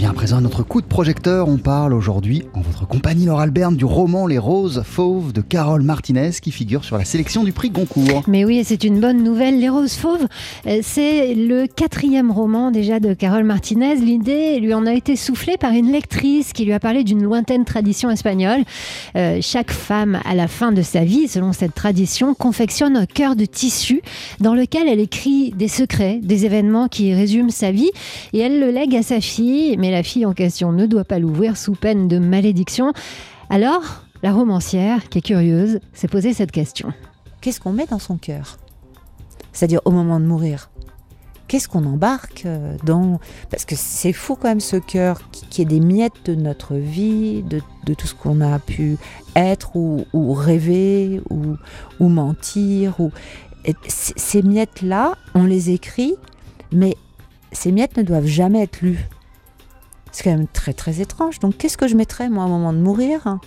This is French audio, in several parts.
vient à présent à notre coup de projecteur. On parle aujourd'hui, en votre compagnie, Laure Alberne, du roman Les Roses Fauves de Carole Martinez qui figure sur la sélection du prix Goncourt. Mais oui, c'est une bonne nouvelle. Les Roses Fauves, euh, c'est le quatrième roman déjà de Carole Martinez. L'idée lui en a été soufflée par une lectrice qui lui a parlé d'une lointaine tradition espagnole. Euh, chaque femme, à la fin de sa vie, selon cette tradition, confectionne un cœur de tissu dans lequel elle écrit des secrets, des événements qui résument sa vie et elle le lègue à sa fille la fille en question ne doit pas l'ouvrir sous peine de malédiction. Alors, la romancière, qui est curieuse, s'est posé cette question. Qu'est-ce qu'on met dans son cœur? C'est-à-dire au moment de mourir Qu'est-ce qu'on embarque euh, dans... Parce que c'est fou quand même ce cœur qui, est des miettes de notre vie, de, tout ce qu'on a pu être ou, rêver ou, mentir. Ces miettes-là, on les écrit, mais ces miettes ne doivent jamais être lues. C'est quand même très très étrange. Donc qu'est-ce que je mettrais moi au moment de mourir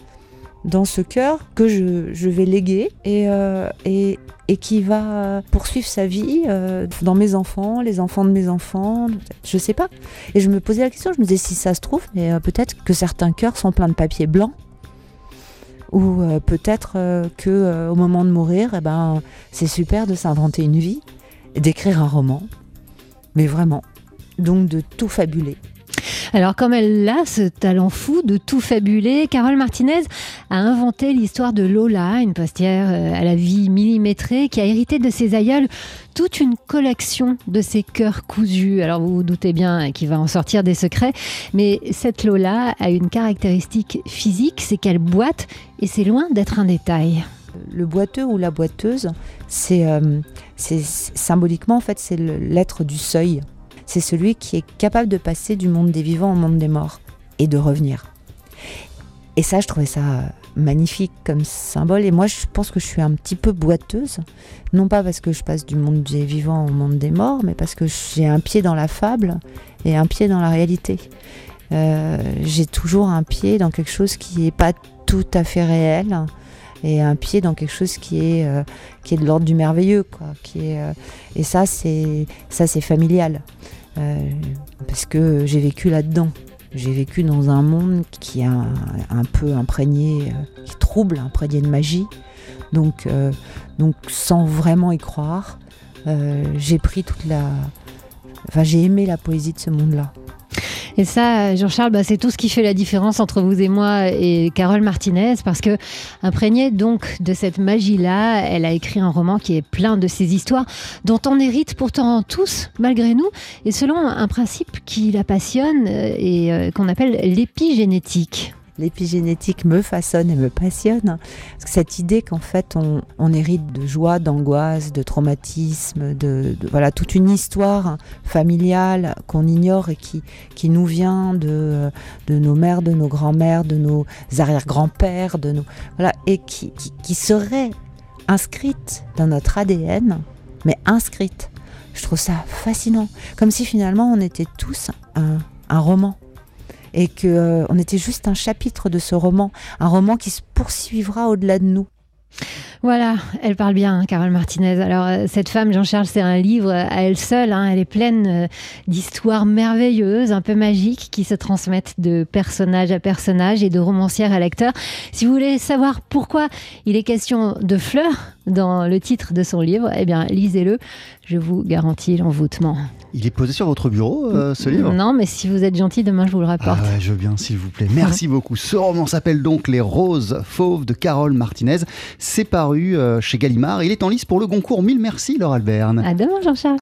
dans ce cœur que je, vais léguer et, euh, et, et, qui va poursuivre sa vie euh, dans mes enfants, les enfants de mes enfants, je sais pas. Et je me posais la question, je me disais si ça se trouve, mais euh, peut-être que certains cœurs sont pleins de papier blanc ou peut-être que au moment de mourir, eh ben, c'est super de s'inventer une vie, d'écrire un roman, mais vraiment, donc de tout fabuler. Alors comme elle a ce talent fou de tout fabuler, Carole Martinez a inventé l'histoire de Lola, une postière euh, à la vie millimétrée qui a hérité de ses aïeuls toute une collection de ses cœurs cousus. Alors vous vous doutez bien qu'il va en sortir des secrets, mais cette Lola a une caractéristique physique, c'est qu'elle boite et c'est loin d'être un détail le boiteux ou la boiteuse, c'est euh, symboliquement en fait c'est l'être du seuil c'est celui qui est capable de passer du monde des vivants au monde des morts et de revenir. Et ça, je trouvais ça magnifique comme symbole. Et moi, je pense que je suis un petit peu boiteuse. Non pas parce que je passe du monde des vivants au monde des morts, mais parce que j'ai un pied dans la fable et un pied dans la réalité. Euh, j'ai toujours un pied dans quelque chose qui n'est pas tout à fait réel et un pied dans quelque chose qui est, euh, de l'ordre du merveilleux. Euh, et ça, c'est, ça, c'est familial. Euh, parce que j'ai vécu là-dedans. J'ai vécu dans un monde qui est un, peu imprégné, qui trouble, imprégné de magie. Donc, donc sans vraiment y croire, j'ai pris toute la. Enfin, j'ai aimé la poésie de ce monde-là. Et ça, Jean-Charles, bah, c'est tout ce qui fait la différence entre vous et moi et Carole Martinez, parce que imprégnée donc de cette magie-là, elle a écrit un roman qui est plein de ces histoires dont on hérite pourtant tous, malgré nous, et selon un principe qui la passionne euh, et euh, qu'on appelle l'épigénétique l'épigénétique me façonne et me passionne. cette idée qu'en fait on, hérite de joie, d'angoisse, de traumatisme, de, voilà toute une histoire familiale qu'on ignore et qui, qui nous vient de, de nos mères, de nos grands-mères, de nos arrière-grands-pères, de nos voilà et qui, qui, serait inscrite dans notre ADN, mais inscrite. Je trouve ça fascinant, comme si finalement on était tous un roman et que euh, on était juste un chapitre de ce roman, un roman qui se poursuivra au-delà de nous. Voilà, elle parle bien, hein, Carole Martinez. Alors, euh, cette femme, Jean-Charles, c'est un livre à elle seule. Hein. elle est pleine euh, d'histoires merveilleuses, un peu magiques, qui se transmettent de personnage à personnage et de romancière à lecteur. Si vous voulez savoir pourquoi il est question de fleurs dans le titre de son livre, eh bien, lisez-le. Je vous garantis l'envoûtement. Il est posé sur votre bureau, euh, ce livre? Non, mais si vous êtes gentil, demain je vous le rapporte. Ah je veux bien, s'il vous plaît. Merci beaucoup. Ce roman s'appelle donc Les Roses Fauves de Carole Martinez. C'est paru euh, chez Gallimard. Il est en lice pour le Goncourt. Mille merci, Laure Alberne. À demain, Jean-Charles.